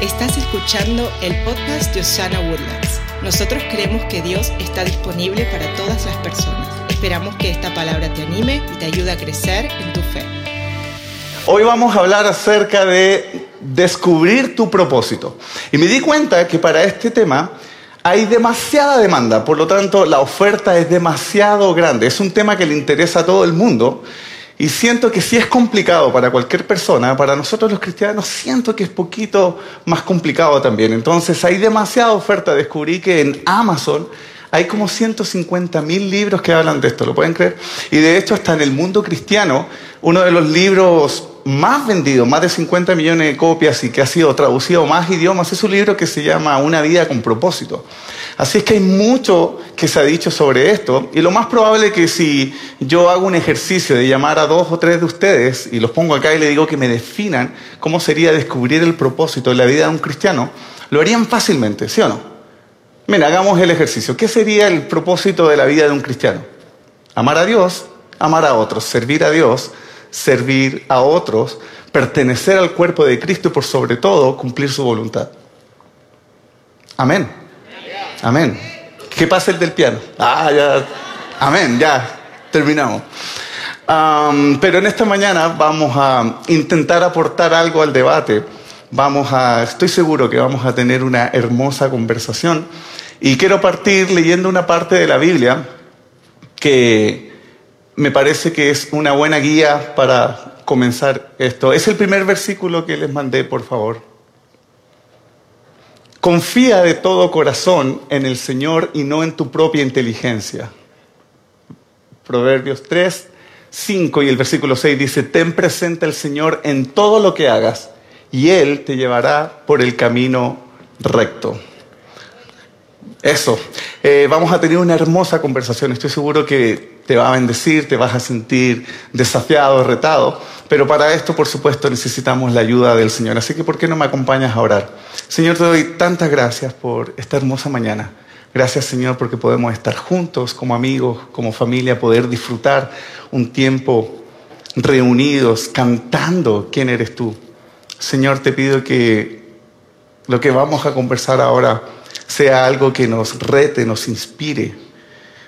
Estás escuchando el podcast de Osana Woodlands. Nosotros creemos que Dios está disponible para todas las personas. Esperamos que esta palabra te anime y te ayude a crecer en tu fe. Hoy vamos a hablar acerca de descubrir tu propósito. Y me di cuenta que para este tema hay demasiada demanda, por lo tanto la oferta es demasiado grande. Es un tema que le interesa a todo el mundo y siento que si es complicado para cualquier persona, para nosotros los cristianos siento que es poquito más complicado también. Entonces hay demasiada oferta. Descubrí que en Amazon hay como 150 mil libros que hablan de esto, ¿lo pueden creer? Y de hecho hasta en el mundo cristiano, uno de los libros más vendidos, más de 50 millones de copias y que ha sido traducido a más idiomas, es un libro que se llama Una vida con propósito. Así es que hay mucho que se ha dicho sobre esto y lo más probable es que si yo hago un ejercicio de llamar a dos o tres de ustedes y los pongo acá y le digo que me definan cómo sería descubrir el propósito de la vida de un cristiano, lo harían fácilmente, ¿sí o no? Mira, hagamos el ejercicio. ¿Qué sería el propósito de la vida de un cristiano? Amar a Dios, amar a otros, servir a Dios, servir a otros, pertenecer al cuerpo de Cristo y por sobre todo cumplir su voluntad. Amén. Amén. ¿Qué pasa el del piano? Ah, ya. Amén, ya. Terminamos. pero en esta mañana vamos a intentar aportar algo al debate. Vamos a, estoy seguro que vamos a tener una hermosa conversación. Y quiero partir leyendo una parte de la Biblia que me parece que es una buena guía para comenzar esto. Es el primer versículo que les mandé, por favor. Confía de todo corazón en el Señor y no en tu propia inteligencia. Proverbios 3, 5 y el versículo 6 dice, ten presente al Señor en todo lo que hagas y Él te llevará por el camino recto. Eso, eh, vamos a tener una hermosa conversación, estoy seguro que te va a bendecir, te vas a sentir desafiado, retado, pero para esto, por supuesto, necesitamos la ayuda del Señor. Así que, ¿por qué no me acompañas a orar? Señor, te doy tantas gracias por esta hermosa mañana. Gracias, Señor, porque podemos estar juntos como amigos, como familia, poder disfrutar un tiempo reunidos, cantando quién eres tú. Señor, te pido que lo que vamos a conversar ahora sea algo que nos rete, nos inspire,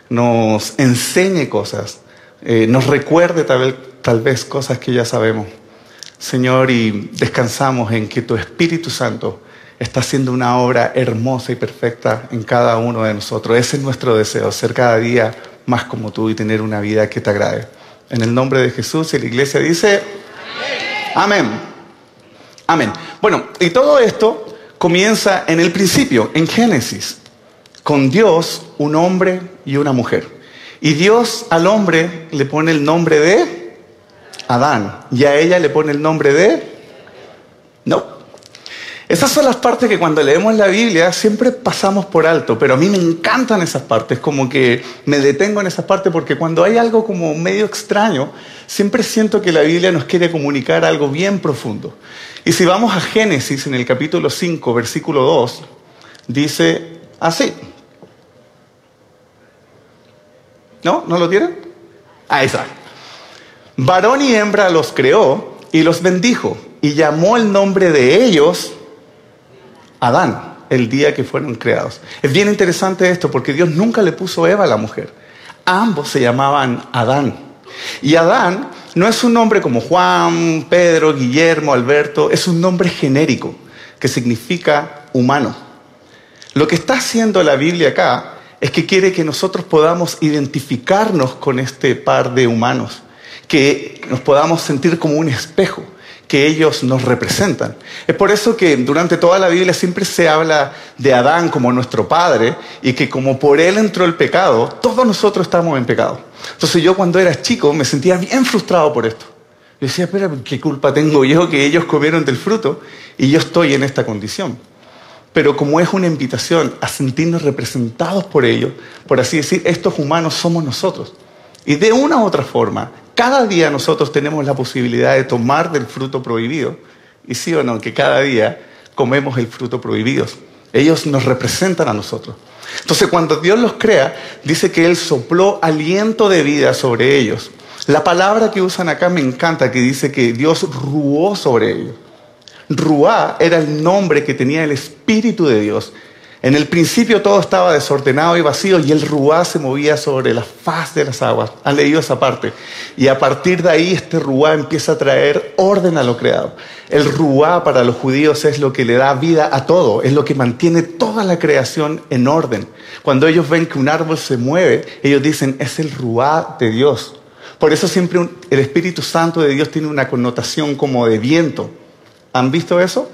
nos enseñe cosas, eh, nos recuerde tal vez, cosas que ya sabemos. Señor, y descansamos en que tu Espíritu Santo está haciendo una obra hermosa y perfecta en cada uno de nosotros. Ese es nuestro deseo, ser cada día más como tú y tener una vida que te agrade. En el nombre de Jesús y la iglesia dice, amén. Amén. Bueno, y todo esto comienza en el principio, en Génesis, con Dios, un hombre y una mujer. Y Dios al hombre le pone el nombre de Adán. Y a ella le pone el nombre de... No. Esas son las partes que cuando leemos la Biblia siempre pasamos por alto, pero a mí me encantan esas partes, como que me detengo en esas partes porque cuando hay algo como medio extraño, siempre siento que la Biblia nos quiere comunicar algo bien profundo. Y si vamos a Génesis en el capítulo 5, versículo 2, dice así. ¿No? ¿No lo tienen? Ahí está. Varón y hembra los creó y los bendijo y llamó el nombre de ellos Adán el día que fueron creados. Es bien interesante esto porque Dios nunca le puso Eva a la mujer. Ambos se llamaban Adán. Y Adán no es un nombre como Juan, Pedro, Guillermo, Alberto, es un nombre genérico que significa humano. Lo que está haciendo la Biblia acá es que quiere que nosotros podamos identificarnos con este par de humanos que nos podamos sentir como un espejo, que ellos nos representan. Es por eso que durante toda la Biblia siempre se habla de Adán como nuestro padre y que como por él entró el pecado, todos nosotros estamos en pecado. Entonces yo cuando era chico me sentía bien frustrado por esto. Yo decía, espera, ¿qué culpa tengo yo que ellos comieron del fruto y yo estoy en esta condición? Pero como es una invitación a sentirnos representados por ellos, por así decir, estos humanos somos nosotros. Y de una u otra forma, cada día nosotros tenemos la posibilidad de tomar del fruto prohibido. Y sí o no, que cada día comemos el fruto prohibido. Ellos nos representan a nosotros. Entonces cuando Dios los crea, dice que Él sopló aliento de vida sobre ellos. La palabra que usan acá me encanta, que dice que Dios ruó sobre ellos. Ruá era el nombre que tenía el Espíritu de Dios. En el principio todo estaba desordenado y vacío y el ruá se movía sobre la faz de las aguas. Han leído esa parte. Y a partir de ahí este ruá empieza a traer orden a lo creado. El ruá para los judíos es lo que le da vida a todo, es lo que mantiene toda la creación en orden. Cuando ellos ven que un árbol se mueve, ellos dicen, es el ruá de Dios. Por eso siempre el Espíritu Santo de Dios tiene una connotación como de viento. ¿Han visto eso?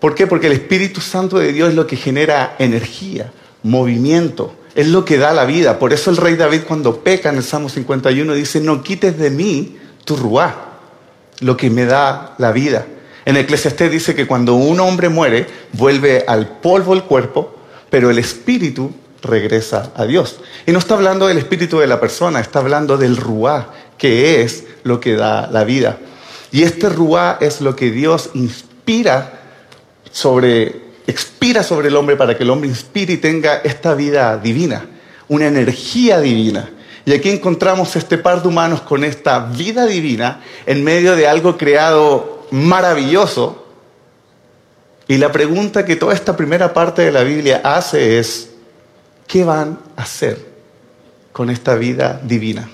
¿Por qué? Porque el Espíritu Santo de Dios es lo que genera energía, movimiento, es lo que da la vida. Por eso el rey David cuando peca en el Salmo 51 dice, no quites de mí tu ruá, lo que me da la vida. En Eclesiastés dice que cuando un hombre muere, vuelve al polvo el cuerpo, pero el espíritu regresa a Dios. Y no está hablando del espíritu de la persona, está hablando del ruá, que es lo que da la vida. Y este ruá es lo que Dios inspira sobre, expira sobre el hombre para que el hombre inspire y tenga esta vida divina, una energía divina. Y aquí encontramos este par de humanos con esta vida divina en medio de algo creado maravilloso. Y la pregunta que toda esta primera parte de la Biblia hace es, ¿qué van a hacer con esta vida divina?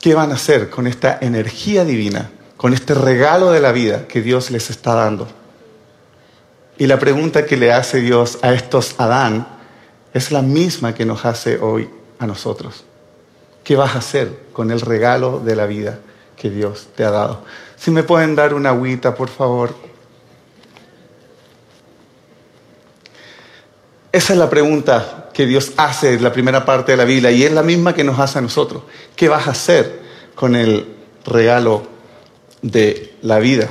¿Qué van a hacer con esta energía divina? Con este regalo de la vida que Dios les está dando. Y la pregunta que le hace Dios a estos Adán es la misma que nos hace hoy a nosotros. ¿Qué vas a hacer con el regalo de la vida que Dios te ha dado? Si me pueden dar una agüita, por favor. Esa es la pregunta que Dios hace en la primera parte de la Biblia y es la misma que nos hace a nosotros. ¿Qué vas a hacer con el regalo de la vida.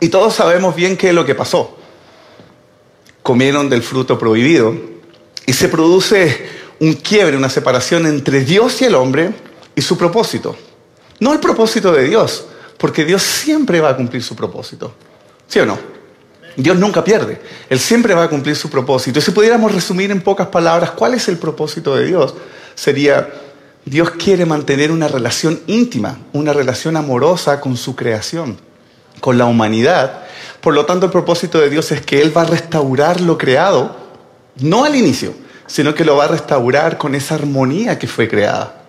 Y todos sabemos bien qué es lo que pasó. Comieron del fruto prohibido y se produce un quiebre, una separación entre Dios y el hombre y su propósito. No el propósito de Dios, porque Dios siempre va a cumplir su propósito. ¿Sí o no? Dios nunca pierde. Él siempre va a cumplir su propósito. Si pudiéramos resumir en pocas palabras cuál es el propósito de Dios, sería, Dios quiere mantener una relación íntima, una relación amorosa con su creación, con la humanidad. Por lo tanto, el propósito de Dios es que Él va a restaurar lo creado, no al inicio, sino que lo va a restaurar con esa armonía que fue creada.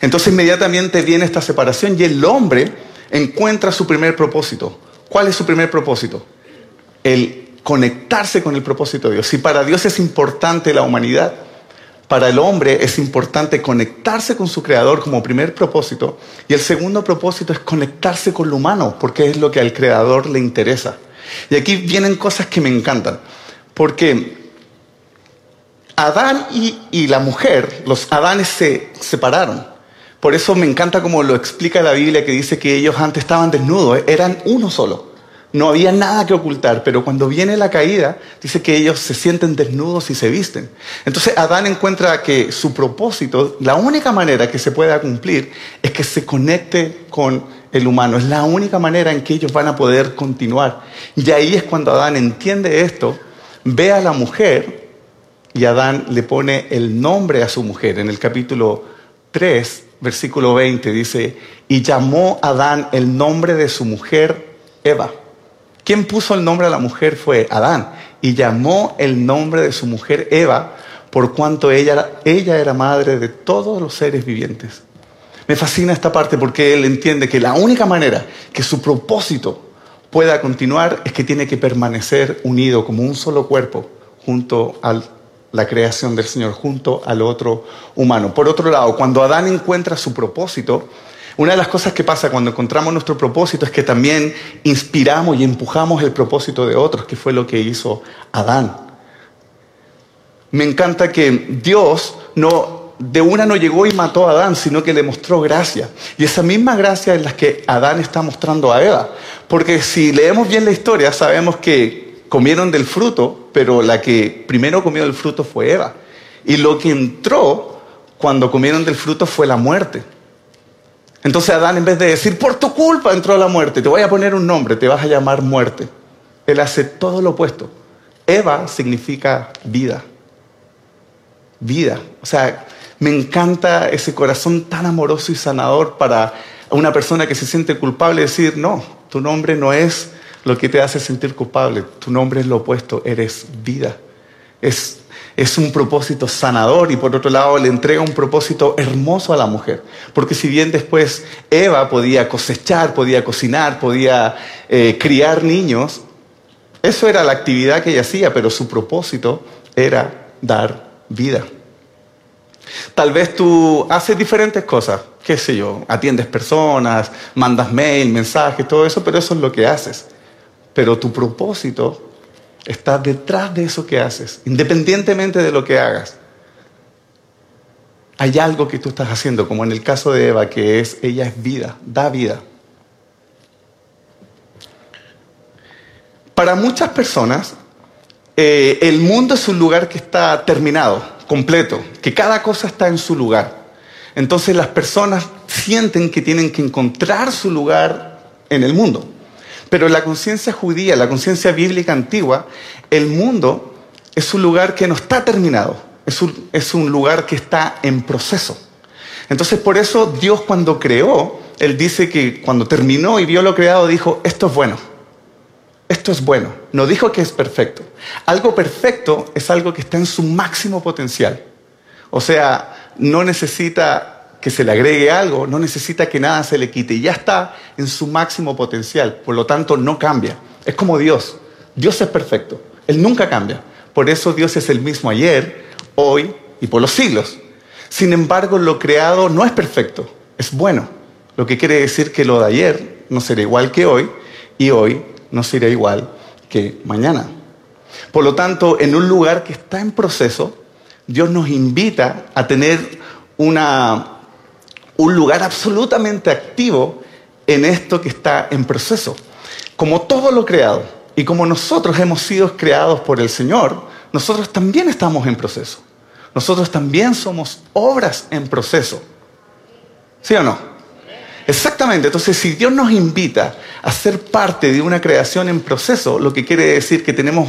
Entonces inmediatamente viene esta separación y el hombre encuentra su primer propósito. ¿Cuál es su primer propósito? El conectarse con el propósito de Dios. Si para Dios es importante la humanidad, para el hombre es importante conectarse con su creador como primer propósito. Y el segundo propósito es conectarse con lo humano, porque es lo que al creador le interesa. Y aquí vienen cosas que me encantan, porque Adán y, la mujer, los Adanes se separaron. Por eso me encanta como lo explica la Biblia, que dice que ellos antes estaban desnudos, eran uno solo. No había nada que ocultar, pero cuando viene la caída, dice que ellos se sienten desnudos y se visten. Entonces Adán encuentra que su propósito, la única manera que se pueda cumplir es que se conecte con el humano. Es la única manera en que ellos van a poder continuar. Y ahí es cuando Adán entiende esto, ve a la mujer y Adán le pone el nombre a su mujer. En el capítulo 3, versículo 20 dice, y llamó Adán el nombre de su mujer Eva. Quien puso el nombre a la mujer fue Adán y llamó el nombre de su mujer Eva por cuanto ella, ella era madre de todos los seres vivientes. Me fascina esta parte porque él entiende que la única manera que su propósito pueda continuar es que tiene que permanecer unido como un solo cuerpo junto a la creación del Señor, junto al otro humano. Por otro lado, cuando Adán encuentra su propósito, una de las cosas que pasa cuando encontramos nuestro propósito es que también inspiramos y empujamos el propósito de otros, que fue lo que hizo Adán. Me encanta que Dios no de una no llegó y mató a Adán, sino que le mostró gracia. Y esa misma gracia es la que Adán está mostrando a Eva. Porque si leemos bien la historia, sabemos que comieron del fruto, pero la que primero comió del fruto fue Eva. Y lo que entró cuando comieron del fruto fue la muerte. Entonces Adán, en vez de decir, por tu culpa entró la muerte, te voy a poner un nombre, te vas a llamar muerte. Él hace todo lo opuesto. Eva significa vida. vida. O sea, me encanta ese corazón tan amoroso y sanador para una persona que se siente culpable decir, no, tu nombre no es lo que te hace sentir culpable, tu nombre es lo opuesto, eres vida. Es, es un propósito sanador y por otro lado le entrega un propósito hermoso a la mujer. Porque si bien después Eva podía cosechar, podía cocinar, podía eh, criar niños, eso era la actividad que ella hacía, pero su propósito era dar vida. Tal vez tú haces diferentes cosas, qué sé yo, atiendes personas, mandas mail, mensajes, todo eso, pero eso es lo que haces. Pero tu propósito está detrás de eso que haces, independientemente de lo que hagas. Hay algo que tú estás haciendo, como en el caso de Eva, que es, ella es vida, da vida. Para muchas personas, eh, el mundo es un lugar que está terminado, completo, que cada cosa está en su lugar. Entonces las personas sienten que tienen que encontrar su lugar en el mundo. Pero la conciencia judía, la conciencia bíblica antigua, el mundo es un lugar que no está terminado, es un, es un lugar que está en proceso. Entonces por eso Dios cuando creó, Él dice que cuando terminó y vio lo creado, dijo, esto es bueno esto es bueno. No dijo que es perfecto. Algo perfecto es algo que está en su máximo potencial. O sea, no necesita que se le agregue algo, no necesita que nada se le quite. Ya está en su máximo potencial. Por lo tanto, no cambia. Es como Dios. Dios es perfecto. Él nunca cambia. Por eso Dios es el mismo ayer, hoy y por los siglos. Sin embargo, lo creado no es perfecto, es bueno. Lo que quiere decir que lo de ayer no será igual que hoy y hoy no será igual que mañana. Por lo tanto, en un lugar que está en proceso, Dios nos invita a tener una, un lugar absolutamente activo en esto que está en proceso. Como todo lo creado y como nosotros hemos sido creados por el Señor, nosotros también estamos en proceso. Nosotros también somos obras en proceso. ¿Sí o no? Exactamente, entonces si Dios nos invita a ser parte de una creación en proceso, lo que quiere decir que tenemos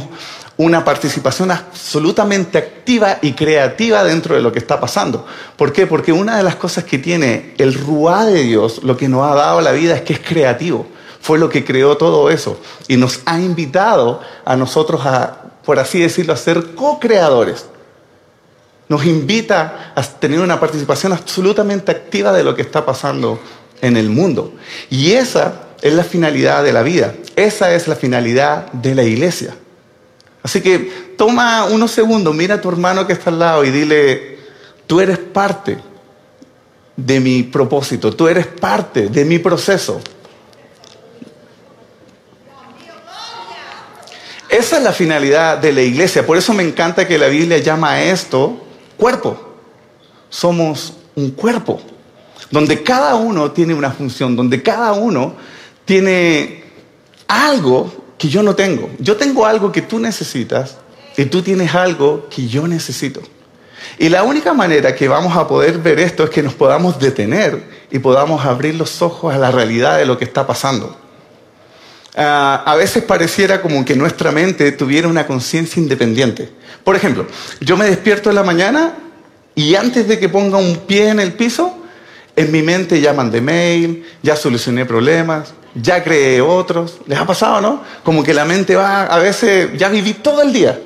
una participación absolutamente activa y creativa dentro de lo que está pasando. ¿Por qué? Porque una de las cosas que tiene el ruá de Dios, lo que nos ha dado la vida, es que es creativo. Fue lo que creó todo eso y nos ha invitado a nosotros a, por así decirlo, a ser co-creadores. Nos invita a tener una participación absolutamente activa de lo que está pasando en el mundo. Y esa es la finalidad de la vida. Esa es la finalidad de la iglesia. Así que toma unos segundos, mira a tu hermano que está al lado y dile, tú eres parte de mi propósito, tú eres parte de mi proceso. Esa es la finalidad de la iglesia. Por eso me encanta que la Biblia llama a esto cuerpo. Somos un cuerpo donde cada uno tiene una función, donde cada uno tiene algo que yo no tengo. Yo tengo algo que tú necesitas y tú tienes algo que yo necesito. Y la única manera que vamos a poder ver esto es que nos podamos detener y podamos abrir los ojos a la realidad de lo que está pasando. Ah, a veces pareciera como que nuestra mente tuviera una conciencia independiente. Por ejemplo, yo me despierto en la mañana y antes de que ponga un pie en el piso, en mi mente ya mandé mail, ya solucioné problemas, ya creé otros. ¿Les ha pasado, no? Como que la mente va, a veces ya viví todo el día.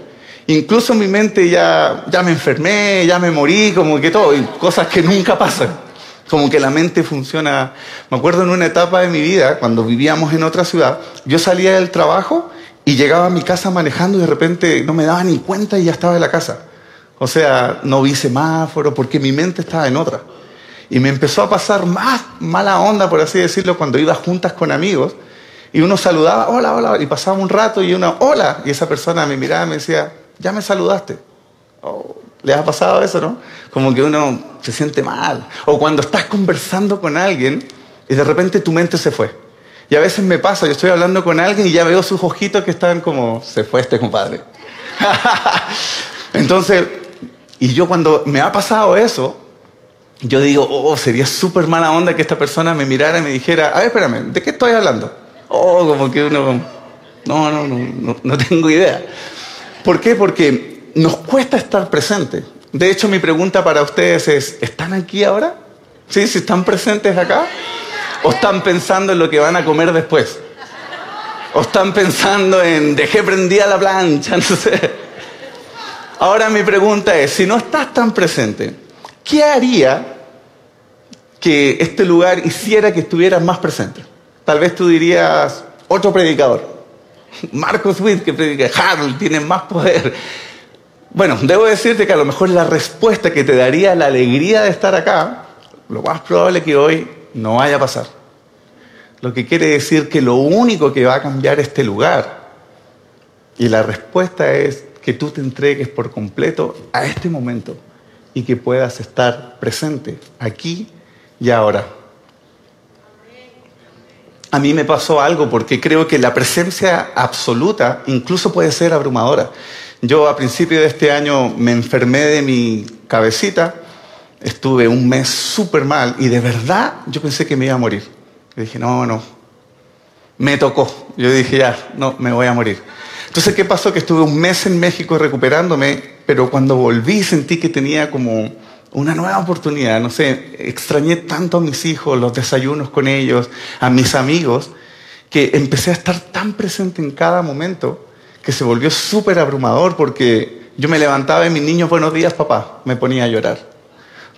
Incluso mi mente ya, ya me enfermé, ya me morí, como que todo, y cosas que nunca pasan. Como que la mente funciona. Me acuerdo en una etapa de mi vida, cuando vivíamos en otra ciudad, yo salía del trabajo y llegaba a mi casa manejando y de repente no me daba ni cuenta y ya estaba en la casa. O sea, no vi semáforo porque mi mente estaba en otra. Y me empezó a pasar más mala onda, por así decirlo, cuando iba juntas con amigos. Y uno saludaba, hola, hola, y pasaba un rato y uno, hola. Y esa persona me miraba y me decía, ya me saludaste. Oh, ¿Les ha pasado eso, no? Como que uno se siente mal. O cuando estás conversando con alguien y de repente tu mente se fue. Y a veces me pasa, yo estoy hablando con alguien y ya veo sus ojitos que están como, se fue este compadre. Entonces, y yo cuando me ha pasado eso, yo digo, oh, sería súper mala onda que esta persona me mirara y me dijera, a ver, espérame, ¿de qué estoy hablando? Oh, como que uno, no, no, no, no, tengo idea. ¿Por qué? Porque nos cuesta estar presente. De hecho, mi pregunta para ustedes es, ¿están aquí ahora? ¿Sí? ¿Si están presentes acá? ¿O están pensando en lo que van a comer después? ¿O están pensando en, dejé prendida la plancha? No sé. Ahora mi pregunta es, si no estás tan presente, ¿qué haría que este lugar hiciera que estuvieras más presente? Tal vez tú dirías, otro predicador. Marcos Witt que predica, Harold tiene más poder. Bueno, debo decirte que a lo mejor la respuesta que te daría la alegría de estar acá, lo más probable que hoy no vaya a pasar. Lo que quiere decir que lo único que va a cambiar este lugar, y la respuesta es que tú te entregues por completo a este momento y que puedas estar presente aquí y ahora. A mí me pasó algo porque creo que la presencia absoluta incluso puede ser abrumadora. Yo a principio de este año me enfermé de mi cabecita, estuve un mes súper mal y de verdad yo pensé que me iba a morir. Dije, no, no, me tocó. Yo dije, ya, no, me voy a morir. Entonces, ¿qué pasó? Que estuve un mes en México recuperándome, pero cuando volví sentí que tenía como una nueva oportunidad. No sé, extrañé tanto a mis hijos, los desayunos con ellos, a mis amigos, que empecé a estar tan presente en cada momento que se volvió súper abrumador porque yo me levantaba y mis niños, buenos días, papá, me ponía a llorar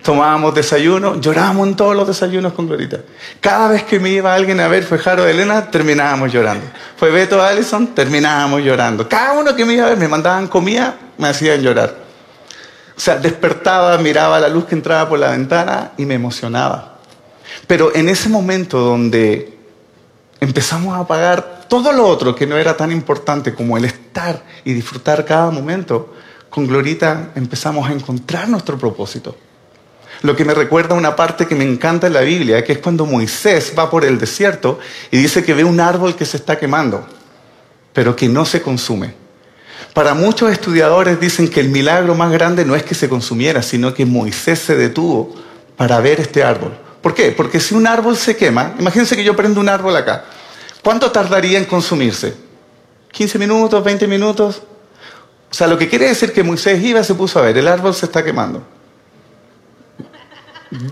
tomábamos desayuno, llorábamos en todos los desayunos con Glorita. Cada vez que me iba alguien a ver, fue Jaro Elena, terminábamos llorando. Fue Beto Allison, terminábamos llorando. Cada uno que me iba a ver, me mandaban comida, me hacían llorar. O sea, despertaba, miraba la luz que entraba por la ventana y me emocionaba. Pero en ese momento donde empezamos a apagar todo lo otro que no era tan importante como el estar y disfrutar cada momento, con Glorita empezamos a encontrar nuestro propósito. Lo que me recuerda una parte que me encanta en la Biblia, que es cuando Moisés va por el desierto y dice que ve un árbol que se está quemando, pero que no se consume. Para muchos estudiadores dicen que el milagro más grande no es que se consumiera, sino que Moisés se detuvo para ver este árbol. ¿Por qué? Porque si un árbol se quema, imagínense que yo prendo un árbol acá, ¿cuánto tardaría en consumirse? ¿15 minutos? ¿20 minutos? O sea, lo que quiere decir que Moisés iba, se puso a ver, el árbol se está quemando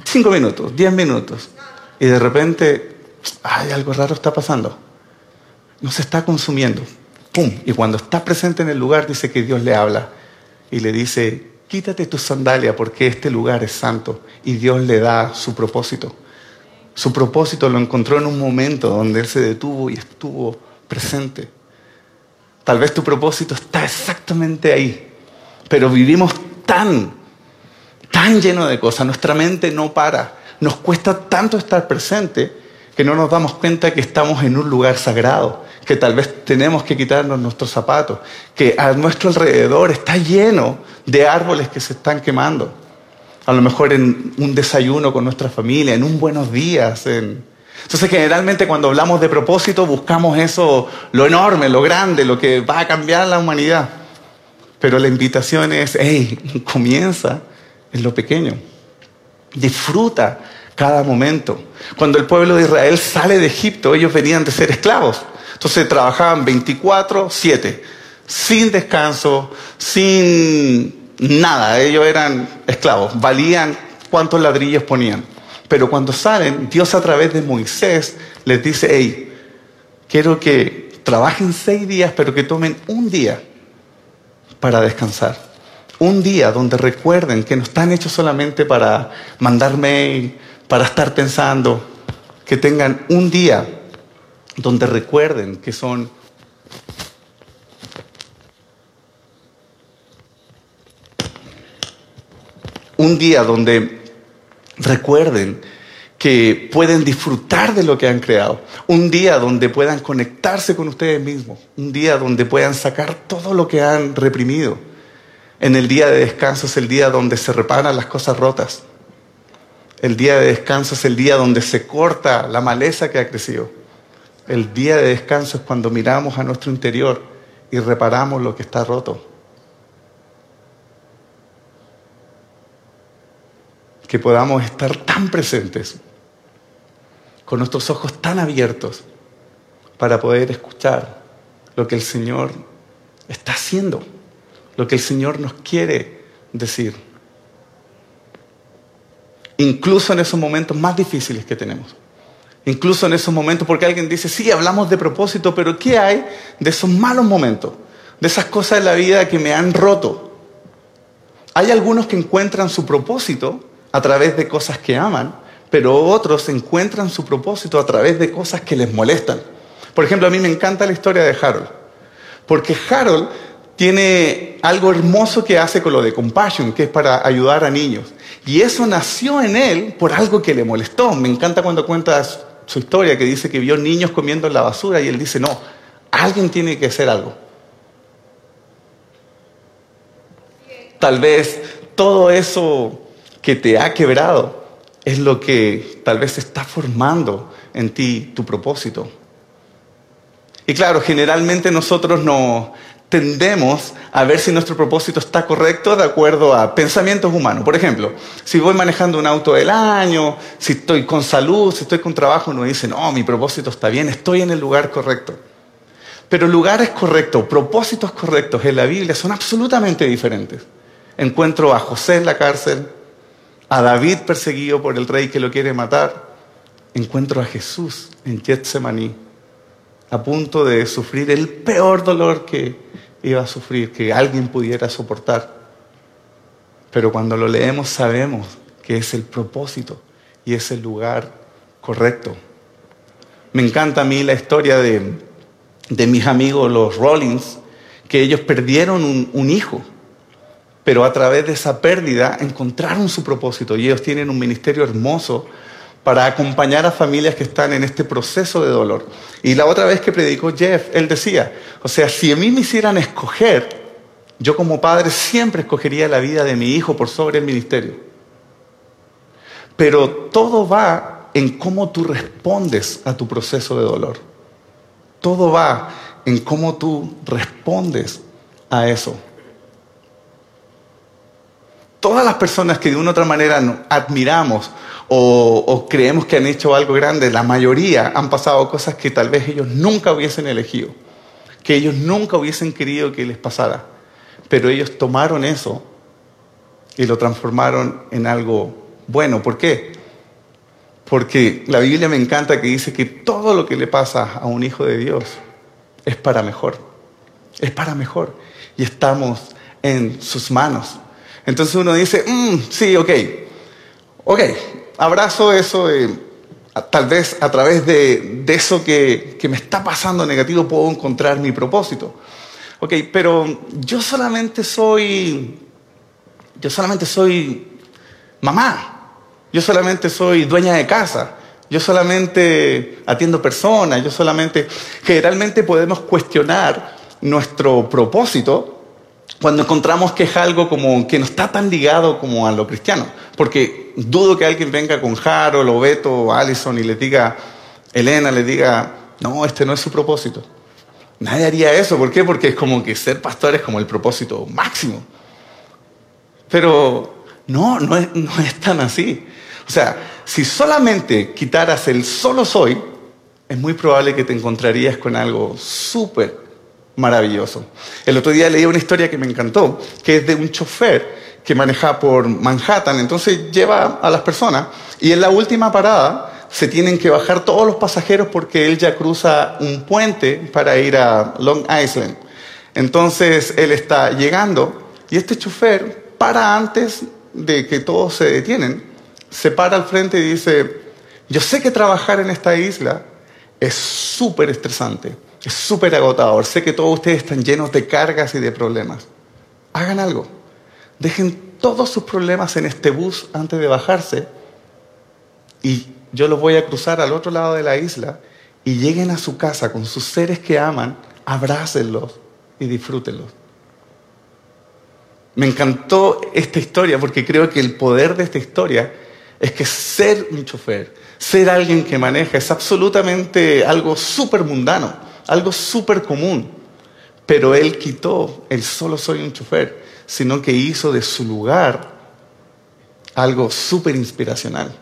cinco minutos, diez minutos, y de repente, ay, algo raro está pasando. No se está consumiendo. Y cuando está presente en el lugar, dice que Dios le habla y le dice, quítate tu sandalia porque este lugar es santo. Y Dios le da su propósito. Su propósito lo encontró en un momento donde Él se detuvo y estuvo presente. Tal vez tu propósito está exactamente ahí, pero vivimos tan tan lleno de cosas, nuestra mente no para, nos cuesta tanto estar presente que no nos damos cuenta que estamos en un lugar sagrado, que tal vez tenemos que quitarnos nuestros zapatos, que a nuestro alrededor está lleno de árboles que se están quemando. A lo mejor en un desayuno con nuestra familia, en un buenos días. Entonces generalmente cuando hablamos de propósito buscamos eso, lo enorme, lo grande, lo que va a cambiar la humanidad. Pero la invitación es, hey, comienza en lo pequeño. Disfruta cada momento. Cuando el pueblo de Israel sale de Egipto, ellos venían de ser esclavos. Entonces trabajaban 24, 7, sin descanso, sin nada. Ellos eran esclavos, valían cuántos ladrillos ponían. Pero cuando salen, Dios a través de Moisés les dice, hey, quiero que trabajen seis días, pero que tomen un día para descansar un día donde recuerden que no están hechos solamente para mandar mail, para estar pensando, que tengan un día donde recuerden que son un día donde recuerden que pueden disfrutar de lo que han creado, un día donde puedan conectarse con ustedes mismos, un día donde puedan sacar todo lo que han reprimido en el día de descanso es el día donde se reparan las cosas rotas. El día de descanso es el día donde se corta la maleza que ha crecido. El día de descanso es cuando miramos a nuestro interior y reparamos lo que está roto. Que podamos estar tan presentes, con nuestros ojos tan abiertos, para poder escuchar lo que el Señor está haciendo lo que el Señor nos quiere decir. Incluso en esos momentos más difíciles que tenemos. Incluso en esos momentos, porque alguien dice, sí, hablamos de propósito, pero ¿qué hay de esos malos momentos? De esas cosas de la vida que me han roto. Hay algunos que encuentran su propósito a través de cosas que aman, pero otros encuentran su propósito a través de cosas que les molestan. Por ejemplo, a mí me encanta la historia de Harold, porque Harold tiene algo hermoso que hace con lo de compassion, que es para ayudar a niños. Y eso nació en él por algo que le molestó. Me encanta cuando cuentas su historia, que dice que vio niños comiendo en la basura y él dice, no, alguien tiene que hacer algo. Tal vez todo eso que te ha quebrado es lo que tal vez está formando en ti tu propósito. Y claro, generalmente nosotros no tendemos a ver si nuestro propósito está correcto de acuerdo a pensamientos humanos. Por ejemplo, si voy manejando un auto del año, si estoy con salud, si estoy con trabajo, uno dice, no, mi propósito está bien, estoy en el lugar correcto. Pero lugares correctos, propósitos correctos en la Biblia son absolutamente diferentes. Encuentro a José en la cárcel, a David perseguido por el rey que lo quiere matar. Encuentro a Jesús en Getsemaní, a punto de sufrir el peor dolor que iba a sufrir, que alguien pudiera soportar. Pero cuando lo leemos sabemos que es el propósito y es el lugar correcto. Me encanta a mí la historia de, de mis amigos los Rollins, que ellos perdieron un, un hijo, pero a través de esa pérdida encontraron su propósito y ellos tienen un ministerio hermoso para acompañar a familias que están en este proceso de dolor. Y la otra vez que predicó Jeff, él decía, o sea, si a mí me hicieran escoger, yo como padre siempre escogería la vida de mi hijo por sobre el ministerio. Pero todo va en cómo tú respondes a tu proceso de dolor. Todo va en cómo tú respondes a eso. Todas las personas que de una u otra manera admiramos o, creemos que han hecho algo grande, la mayoría han pasado cosas que tal vez ellos nunca hubiesen elegido, que ellos nunca hubiesen querido que les pasara, pero ellos tomaron eso y lo transformaron en algo bueno. ¿Por qué? Porque la Biblia me encanta que dice que todo lo que le pasa a un hijo de Dios es para mejor, es para mejor, y estamos en sus manos. Entonces uno dice, mm, sí, ok, ok, abrazo eso, tal vez a través de, eso que, me está pasando negativo puedo encontrar mi propósito. Ok, pero yo solamente soy, yo solamente soy mamá, yo solamente soy dueña de casa, yo solamente atiendo personas, yo solamente, generalmente podemos cuestionar nuestro propósito cuando encontramos que es algo como que no está tan ligado como a lo cristiano. Porque dudo que alguien venga con Harold o Beto o Allison y le diga, Elena le diga, no, este no es su propósito. Nadie haría eso. ¿Por qué? Porque es como que ser pastor es como el propósito máximo. Pero no, no es, no es tan así. O sea, si solamente quitaras el solo soy, es muy probable que te encontrarías con algo súper maravilloso. El otro día leí una historia que me encantó, que es de un chofer que maneja por Manhattan, entonces lleva a las personas y en la última parada se tienen que bajar todos los pasajeros porque él ya cruza un puente para ir a Long Island. Entonces él está llegando y este chofer para antes de que todos se detienen, se para al frente y dice, yo sé que trabajar en esta isla es súper estresante, es súper agotador, sé que todos ustedes están llenos de cargas y de problemas. Hagan algo Dejen todos sus problemas en este bus antes de bajarse y yo los voy a cruzar al otro lado de la isla y lleguen a su casa con sus seres que aman, abrácenlos y disfrútenlos. Me encantó esta historia porque creo que el poder de esta historia es que ser un chofer, ser alguien que maneja, es absolutamente algo súper mundano, algo súper común. Pero él quitó el solo soy un chofer sino que hizo de su lugar algo súper inspiracional.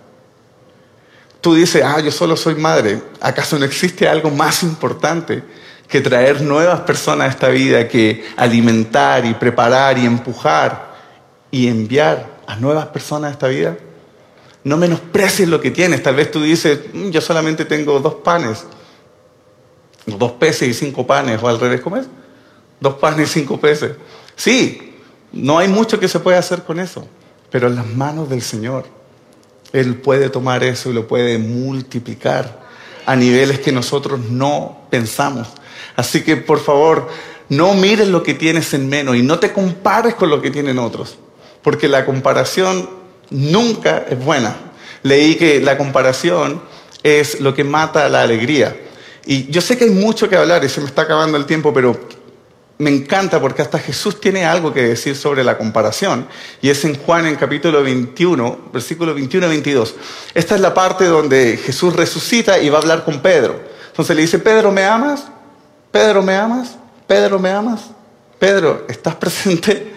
Tú dices, ah, yo solo soy madre. ¿Acaso no existe algo más importante que traer nuevas personas a esta vida, que alimentar y preparar y empujar y enviar a nuevas personas a esta vida? No menosprecies lo que tienes. Tal vez tú dices, "Mm, yo solamente tengo dos panes, dos peces y cinco panes, o al revés, ¿cómo? Dos panes y cinco peces. Sí, no hay mucho que se pueda hacer con eso, pero en las manos del Señor, Él puede tomar eso y lo puede multiplicar a niveles que nosotros no pensamos. Así que por favor, no mires lo que tienes en menos y no te compares con lo que tienen otros, porque la comparación nunca es buena. Leí que la comparación es lo que mata la alegría. Y yo sé que hay mucho que hablar y se me está acabando el tiempo, pero me encanta porque hasta Jesús tiene algo que decir sobre la comparación. Y es en Juan en capítulo 21, versículo 21 y 22. Esta es la parte donde Jesús resucita y va a hablar con Pedro. Entonces le dice, Pedro, ¿me amas? Pedro, ¿me amas? Pedro, ¿me amas? Pedro, ¿estás presente?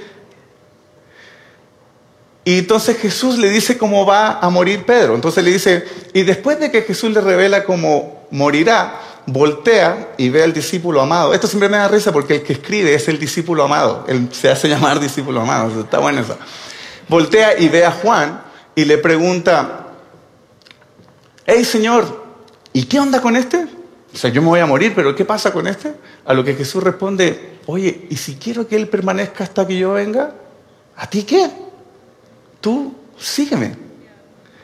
Y entonces Jesús le dice cómo va a morir Pedro. Entonces le dice, y después de que Jesús le revela cómo morirá, voltea y ve al discípulo amado. Esto siempre me da risa porque el que escribe es el discípulo amado. Él se hace llamar discípulo amado. Está bueno eso. Voltea y ve a Juan y le pregunta, hey Señor, ¿y qué onda con este? O sea, yo me voy a morir, pero ¿qué pasa con este? A lo que Jesús responde, oye, ¿y si quiero que él permanezca hasta que yo venga? ¿A ti qué? Tú sígueme.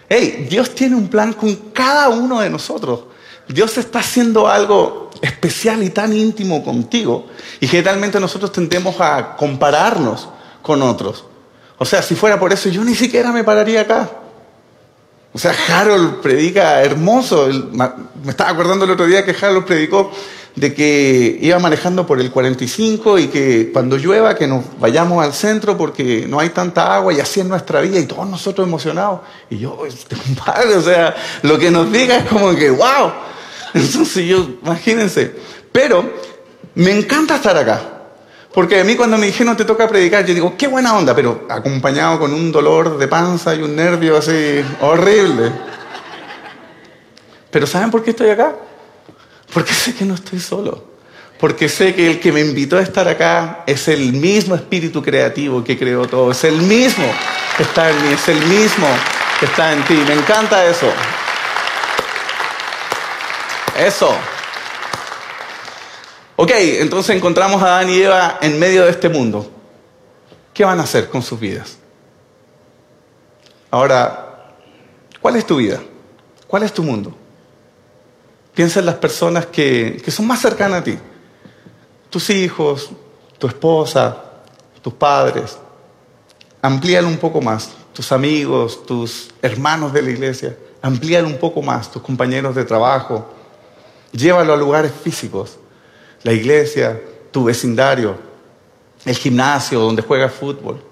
Hey, Dios tiene un plan con cada uno de nosotros. Dios está haciendo algo especial y tan íntimo contigo. Y generalmente nosotros tendemos a compararnos con otros. O sea, si fuera por eso, yo ni siquiera me pararía acá. O sea, Harold predica hermoso. Me estaba acordando el otro día que Harold predicó de que iba manejando por el 45 y que cuando llueva que nos vayamos al centro porque no hay tanta agua y así es nuestra vida y todos nosotros emocionados. Y yo, este compadre, o sea, lo que nos diga es como que, wow. Yo, imagínense. Pero me encanta estar acá. Porque a mí cuando me dijeron te toca predicar, yo digo, qué buena onda, pero acompañado con un dolor de panza y un nervio así horrible. Pero ¿saben por qué estoy acá? Porque sé que no estoy solo. Porque sé que el que me invitó a estar acá es el mismo espíritu creativo que creó todo. Es el mismo que está en mí, es el mismo que está en ti. Me encanta eso. Eso. Ok, entonces encontramos a Adán y Eva en medio de este mundo. ¿Qué van a hacer con sus vidas? Ahora, ¿cuál es tu vida? ¿Cuál es tu mundo? Piensa en las personas que, que son más cercanas a ti. Tus hijos, tu esposa, tus padres. Amplíalo un poco más. Tus amigos, tus hermanos de la iglesia. Amplíalo un poco más. Tus compañeros de trabajo. Llévalo a lugares físicos. La iglesia, tu vecindario, el gimnasio donde juegas fútbol.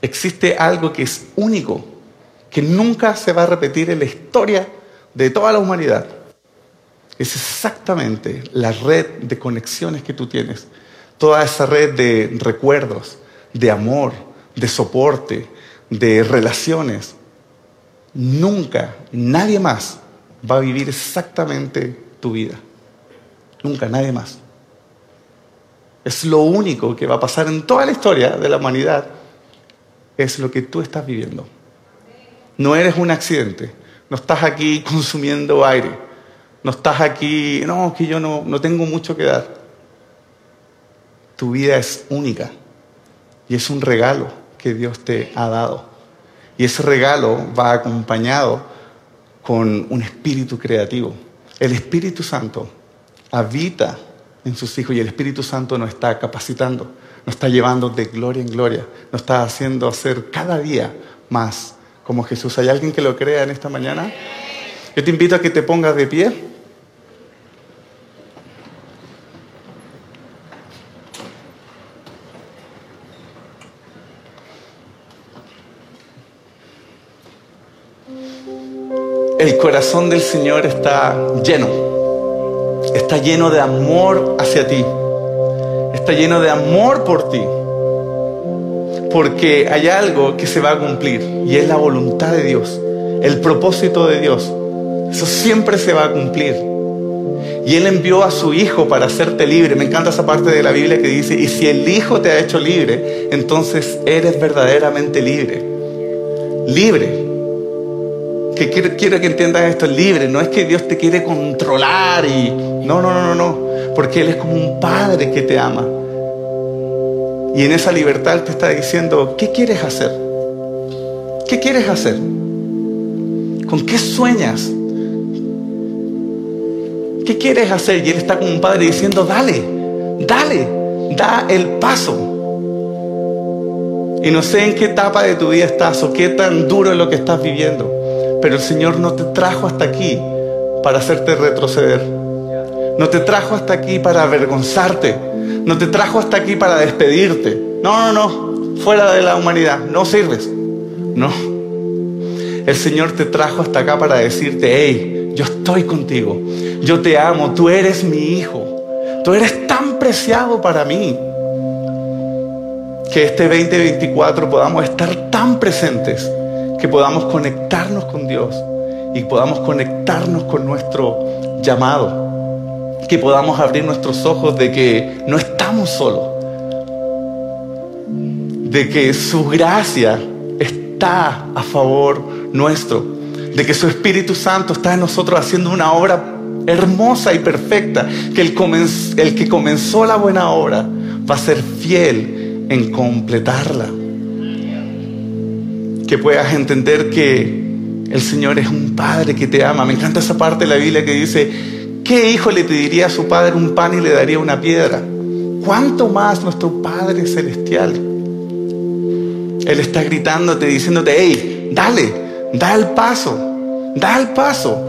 Existe algo que es único, que nunca se va a repetir en la historia de toda la humanidad. Es exactamente la red de conexiones que tú tienes. Toda esa red de recuerdos, de amor, de soporte, de relaciones. Nunca, nadie más va a vivir exactamente tu vida. Nunca, nadie más. Es lo único que va a pasar en toda la historia de la humanidad. Es lo que tú estás viviendo. No eres un accidente. No estás aquí consumiendo aire. No estás aquí, no, que yo no, no tengo mucho que dar. Tu vida es única. Y es un regalo que Dios te ha dado. Y ese regalo va acompañado con un espíritu creativo. El Espíritu Santo habita en sus hijos y el Espíritu Santo nos está capacitando, nos está llevando de gloria en gloria, nos está haciendo hacer cada día más como Jesús. ¿Hay alguien que lo crea en esta mañana? Yo te invito a que te pongas de pie. Corazón del Señor está lleno está lleno de amor hacia ti. Está lleno de amor por ti. Porque hay algo que se va a cumplir y es la voluntad de Dios, el propósito de Dios. Eso siempre se va a cumplir. Y Él envió a su Hijo para hacerte libre. Me encanta esa parte de la Biblia que dice, y si el Hijo te ha hecho libre, entonces eres verdaderamente libre. Libre que quiero, que entiendas esto libre. No es que Dios te quiere controlar y... No, no, no, no, no. Porque Él es como un padre que te ama. Y en esa libertad te está diciendo, ¿qué quieres hacer? ¿Qué quieres hacer? ¿Con qué sueñas? ¿Qué quieres hacer? Y Él está como un padre diciendo, dale, dale, da el paso. Y no sé en qué etapa de tu vida estás o qué tan duro es lo que estás viviendo, pero el Señor no te trajo hasta aquí para hacerte retroceder. No te trajo hasta aquí para avergonzarte. No te trajo hasta aquí para despedirte. No, no, no. Fuera de la humanidad. No sirves. No. El Señor te trajo hasta acá para decirte, hey, yo estoy contigo. Yo te amo. Tú eres mi hijo. Tú eres tan preciado para mí que este 2024 podamos estar tan presentes que podamos conectarnos con Dios y podamos conectarnos con nuestro llamado, que podamos abrir nuestros ojos de que no estamos solos, de que su gracia está a favor nuestro, de que su Espíritu Santo está en nosotros haciendo una obra hermosa y perfecta, que el, que comenzó la buena obra va a ser fiel en completarla. Que puedas entender que el Señor es un Padre que te ama. Me encanta esa parte de la Biblia que dice, ¿qué hijo le pediría a su Padre un pan y le daría una piedra? ¿Cuánto más nuestro Padre Celestial? Él está gritándote, diciéndote, hey, dale, da el paso, da el paso.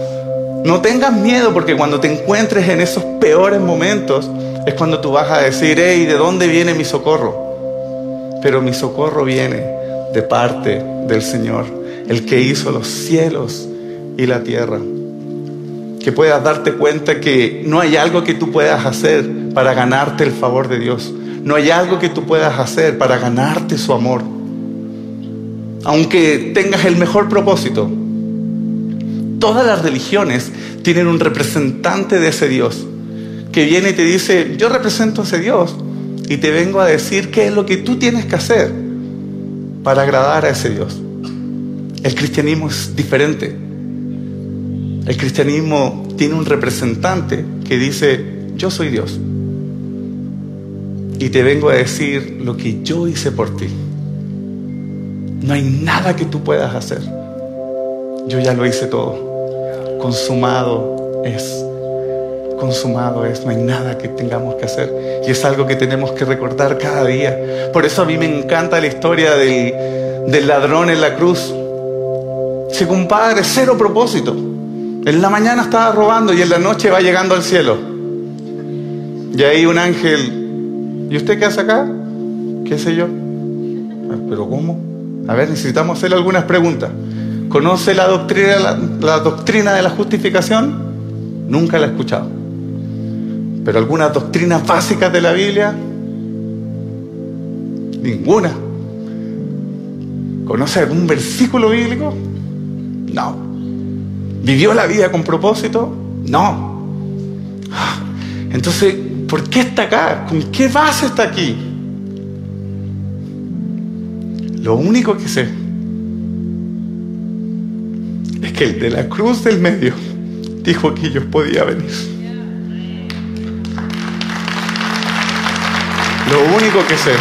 No tengas miedo porque cuando te encuentres en esos peores momentos es cuando tú vas a decir, hey, ¿de dónde viene mi socorro? pero mi socorro viene de parte del Señor, el que hizo los cielos y la tierra. Que puedas darte cuenta que no hay algo que tú puedas hacer para ganarte el favor de Dios. No hay algo que tú puedas hacer para ganarte su amor. Aunque tengas el mejor propósito, todas las religiones tienen un representante de ese Dios que viene y te dice, yo represento a ese Dios, y te vengo a decir qué es lo que tú tienes que hacer para agradar a ese Dios. El cristianismo es diferente. El cristianismo tiene un representante que dice, yo soy Dios. Y te vengo a decir lo que yo hice por ti. No hay nada que tú puedas hacer. Yo ya lo hice todo. Consumado es consumado es, no hay nada que tengamos que hacer. Y es algo que tenemos que recordar cada día. Por eso a mí me encanta la historia del, ladrón en la cruz. Ese compadre, cero propósito. En la mañana estaba robando y en la noche va llegando al cielo. Y ahí un ángel, ¿y usted qué hace acá? ¿Qué sé yo? Ah, ¿Pero cómo? A ver, necesitamos hacerle algunas preguntas. ¿Conoce la doctrina, la doctrina de la justificación? Nunca la he escuchado. Pero algunas doctrinas básicas de la Biblia, ninguna. ¿Conoce algún versículo bíblico? No. ¿Vivió la vida con propósito? No. Entonces, ¿por qué está acá? ¿Con qué base está aquí? Lo único que sé es que el de la cruz del medio dijo que yo podía venir. Lo único que sé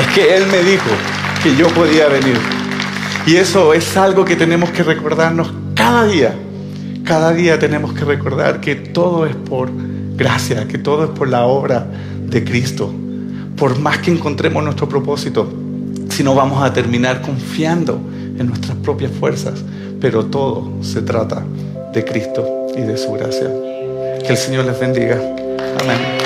es que Él me dijo que yo podía venir. Y eso es algo que tenemos que recordarnos cada día. Cada día tenemos que recordar que todo es por gracia, que todo es por la obra de Cristo. Por más que encontremos nuestro propósito, si no vamos a terminar confiando en nuestras propias fuerzas. Pero todo se trata de Cristo y de su gracia. Que el Señor les bendiga. Amén.